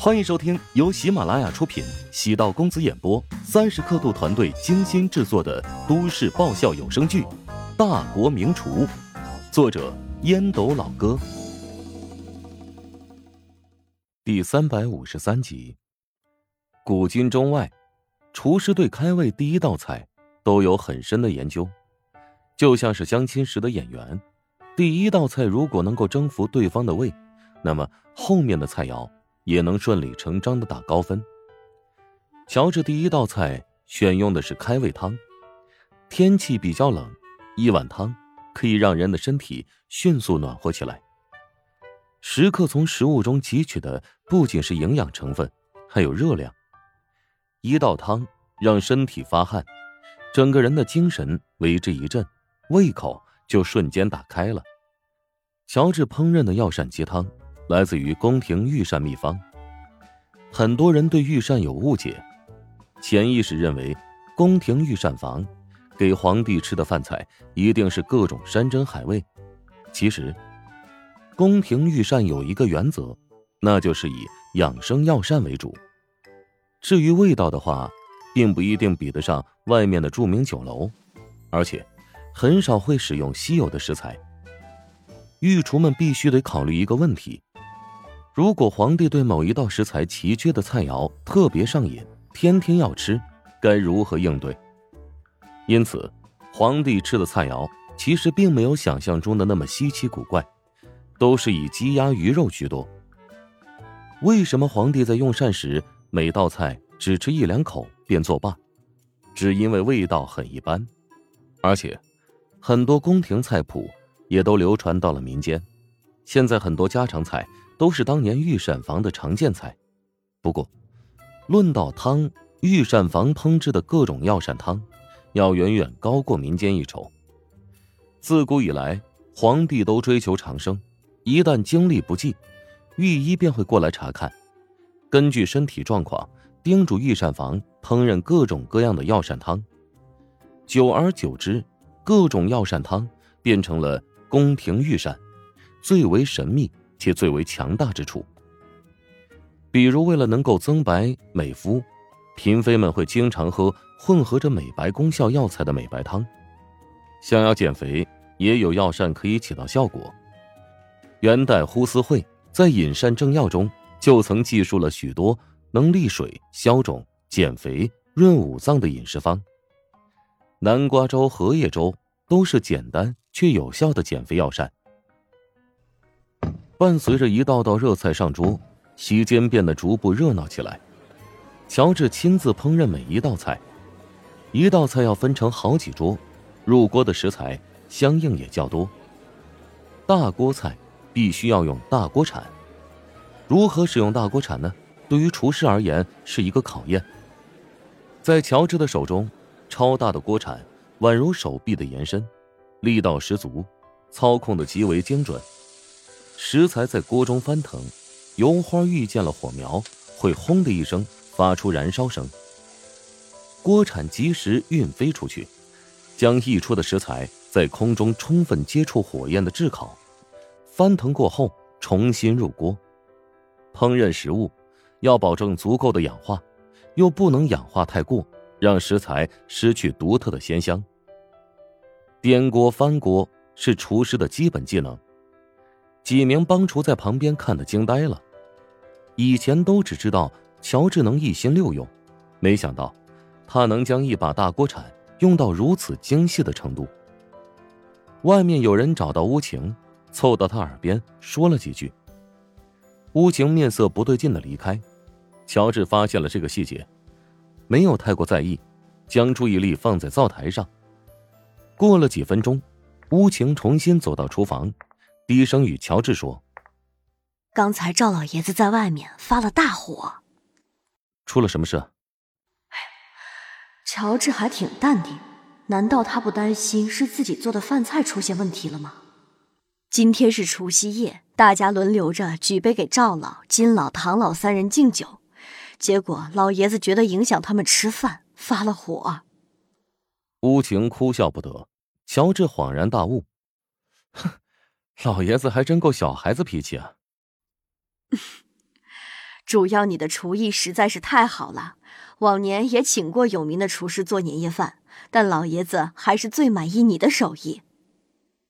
欢迎收听由喜马拉雅出品、喜道公子演播、三十刻度团队精心制作的都市爆笑有声剧《大国名厨》，作者烟斗老哥，第三百五十三集。古今中外，厨师对开胃第一道菜都有很深的研究，就像是相亲时的演员，第一道菜如果能够征服对方的胃，那么后面的菜肴。也能顺理成章的打高分。乔治第一道菜选用的是开胃汤，天气比较冷，一碗汤可以让人的身体迅速暖和起来。食客从食物中汲取的不仅是营养成分，还有热量。一道汤让身体发汗，整个人的精神为之一振，胃口就瞬间打开了。乔治烹饪的药膳鸡汤。来自于宫廷御膳秘方。很多人对御膳有误解，潜意识认为宫廷御膳房给皇帝吃的饭菜一定是各种山珍海味。其实，宫廷御膳有一个原则，那就是以养生药膳为主。至于味道的话，并不一定比得上外面的著名酒楼，而且很少会使用稀有的食材。御厨们必须得考虑一个问题。如果皇帝对某一道食材奇缺的菜肴特别上瘾，天天要吃，该如何应对？因此，皇帝吃的菜肴其实并没有想象中的那么稀奇古怪，都是以鸡鸭鱼肉居多。为什么皇帝在用膳时每道菜只吃一两口便作罢？只因为味道很一般，而且很多宫廷菜谱也都流传到了民间。现在很多家常菜。都是当年御膳房的常见菜，不过，论到汤，御膳房烹制的各种药膳汤，要远远高过民间一筹。自古以来，皇帝都追求长生，一旦精力不济，御医便会过来查看，根据身体状况，叮嘱御膳房烹饪各种各样的药膳汤。久而久之，各种药膳汤变成了宫廷御膳，最为神秘。且最为强大之处，比如为了能够增白美肤，嫔妃们会经常喝混合着美白功效药材的美白汤；想要减肥，也有药膳可以起到效果。元代呼思慧在《饮膳正要》中就曾记述了许多能利水、消肿、减肥、润五脏的饮食方。南瓜粥、荷叶粥都是简单却有效的减肥药膳。伴随着一道道热菜上桌，席间变得逐步热闹起来。乔治亲自烹饪每一道菜，一道菜要分成好几桌，入锅的食材相应也较多。大锅菜必须要用大锅铲，如何使用大锅铲呢？对于厨师而言是一个考验。在乔治的手中，超大的锅铲宛如手臂的延伸，力道十足，操控的极为精准。食材在锅中翻腾，油花遇见了火苗，会轰的一声发出燃烧声。锅铲及时运飞出去，将溢出的食材在空中充分接触火焰的炙烤，翻腾过后重新入锅。烹饪食物要保证足够的氧化，又不能氧化太过，让食材失去独特的鲜香。颠锅翻锅是厨师的基本技能。几名帮厨在旁边看得惊呆了，以前都只知道乔治能一心六用，没想到他能将一把大锅铲用到如此精细的程度。外面有人找到乌晴，凑到他耳边说了几句。乌晴面色不对劲的离开，乔治发现了这个细节，没有太过在意，将注意力放在灶台上。过了几分钟，乌晴重新走到厨房。低声与乔治说：“刚才赵老爷子在外面发了大火，出了什么事？”哎，乔治还挺淡定，难道他不担心是自己做的饭菜出现问题了吗？今天是除夕夜，大家轮流着举杯给赵老、金老、唐老三人敬酒，结果老爷子觉得影响他们吃饭，发了火。乌晴哭笑不得，乔治恍然大悟，哼。老爷子还真够小孩子脾气啊！主要你的厨艺实在是太好了，往年也请过有名的厨师做年夜饭，但老爷子还是最满意你的手艺。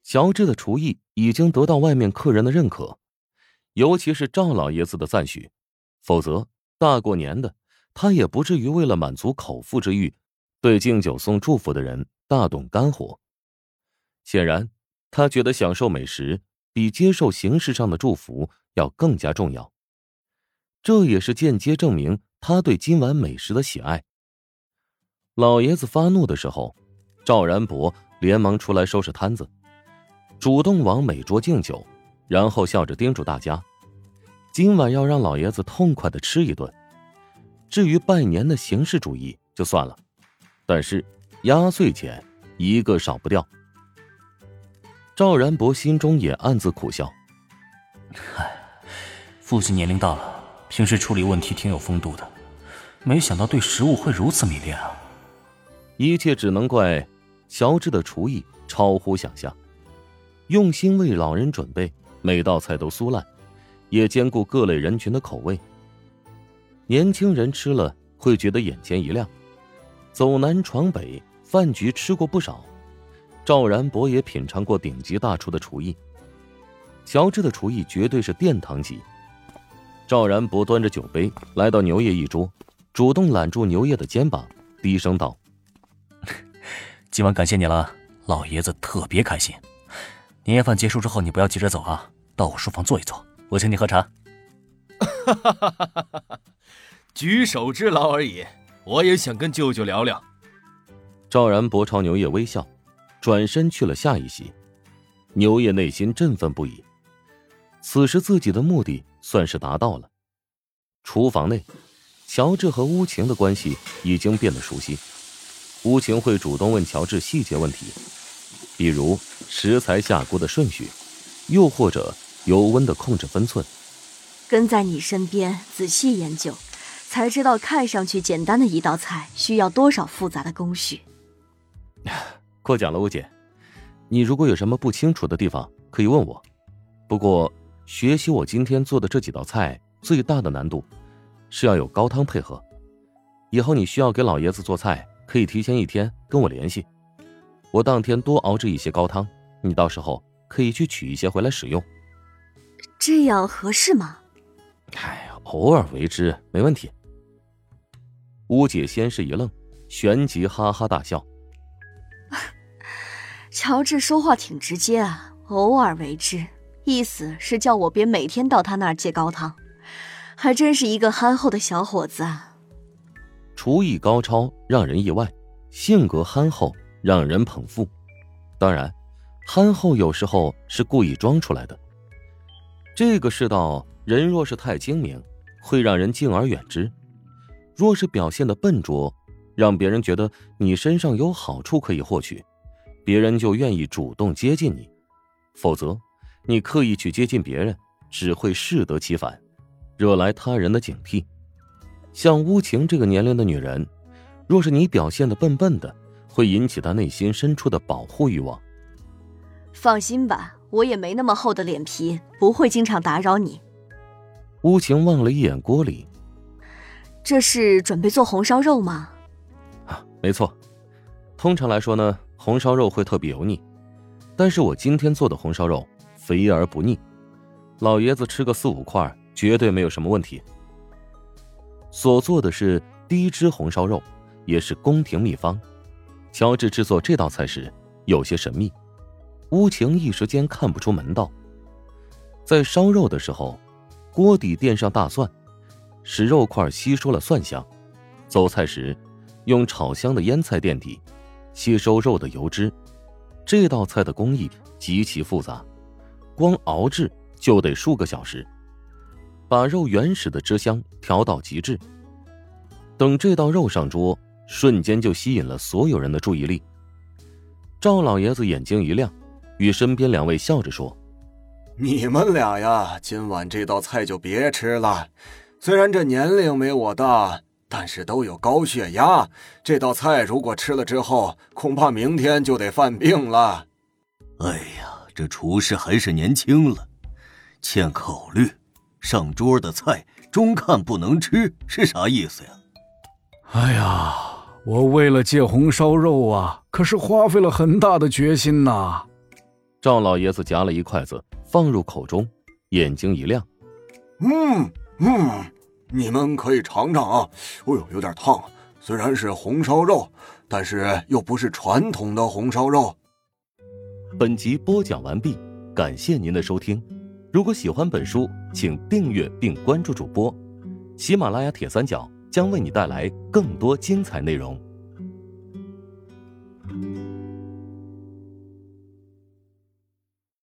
乔治的厨艺已经得到外面客人的认可，尤其是赵老爷子的赞许，否则大过年的他也不至于为了满足口腹之欲，对敬酒送祝福的人大动肝火。显然，他觉得享受美食比接受形式上的祝福要更加重要。这也是间接证明他对今晚美食的喜爱。老爷子发怒的时候，赵然博连忙出来收拾摊子，主动往每桌敬酒，然后笑着叮嘱大家：“今晚要让老爷子痛快的吃一顿。至于拜年的形式主义就算了，但是压岁钱一个少不掉。”赵然博心中也暗自苦笑：“唉，父亲年龄大了。”平时处理问题挺有风度的，没想到对食物会如此迷恋啊！一切只能怪乔治的厨艺超乎想象，用心为老人准备，每道菜都酥烂，也兼顾各类人群的口味。年轻人吃了会觉得眼前一亮。走南闯北，饭局吃过不少，赵然博也品尝过顶级大厨的厨艺。乔治的厨艺绝对是殿堂级。赵然博端着酒杯来到牛爷一桌，主动揽住牛爷的肩膀，低声道：“ 今晚感谢你了，老爷子特别开心。年夜饭结束之后，你不要急着走啊，到我书房坐一坐，我请你喝茶。”“哈哈哈哈哈哈！举手之劳而已，我也想跟舅舅聊聊。”赵然博朝牛爷微笑，转身去了下一席。牛爷内心振奋不已，此时自己的目的。算是达到了。厨房内，乔治和乌晴的关系已经变得熟悉。乌晴会主动问乔治细节问题，比如食材下锅的顺序，又或者油温的控制分寸。跟在你身边仔细研究，才知道看上去简单的一道菜需要多少复杂的工序。过奖了，吴姐。你如果有什么不清楚的地方，可以问我。不过。学习我今天做的这几道菜，最大的难度是要有高汤配合。以后你需要给老爷子做菜，可以提前一天跟我联系，我当天多熬制一些高汤，你到时候可以去取一些回来使用。这样合适吗？哎呀，偶尔为之没问题。乌姐先是一愣，旋即哈哈大笑。乔治说话挺直接啊，偶尔为之。意思是叫我别每天到他那儿借高汤，还真是一个憨厚的小伙子啊。厨艺高超让人意外，性格憨厚让人捧腹。当然，憨厚有时候是故意装出来的。这个世道，人若是太精明，会让人敬而远之；若是表现的笨拙，让别人觉得你身上有好处可以获取，别人就愿意主动接近你。否则，你刻意去接近别人，只会适得其反，惹来他人的警惕。像乌晴这个年龄的女人，若是你表现的笨笨的，会引起她内心深处的保护欲望。放心吧，我也没那么厚的脸皮，不会经常打扰你。乌晴望了一眼锅里，这是准备做红烧肉吗？啊，没错。通常来说呢，红烧肉会特别油腻，但是我今天做的红烧肉。肥而不腻，老爷子吃个四五块绝对没有什么问题。所做的是低脂红烧肉，也是宫廷秘方。乔治制作这道菜时有些神秘，乌晴一时间看不出门道。在烧肉的时候，锅底垫上大蒜，使肉块吸收了蒜香；走菜时，用炒香的腌菜垫底，吸收肉的油脂。这道菜的工艺极其复杂。光熬制就得数个小时，把肉原始的汁香调到极致。等这道肉上桌，瞬间就吸引了所有人的注意力。赵老爷子眼睛一亮，与身边两位笑着说：“你们俩呀，今晚这道菜就别吃了。虽然这年龄没我大，但是都有高血压。这道菜如果吃了之后，恐怕明天就得犯病了。”哎呀！这厨师还是年轻了，欠考虑。上桌的菜中看不能吃是啥意思呀？哎呀，我为了借红烧肉啊，可是花费了很大的决心呐。赵老爷子夹了一筷子放入口中，眼睛一亮：“嗯嗯，你们可以尝尝啊！哎呦，有点烫。虽然是红烧肉，但是又不是传统的红烧肉。”本集播讲完毕，感谢您的收听。如果喜欢本书，请订阅并关注主播。喜马拉雅铁三角将为你带来更多精彩内容。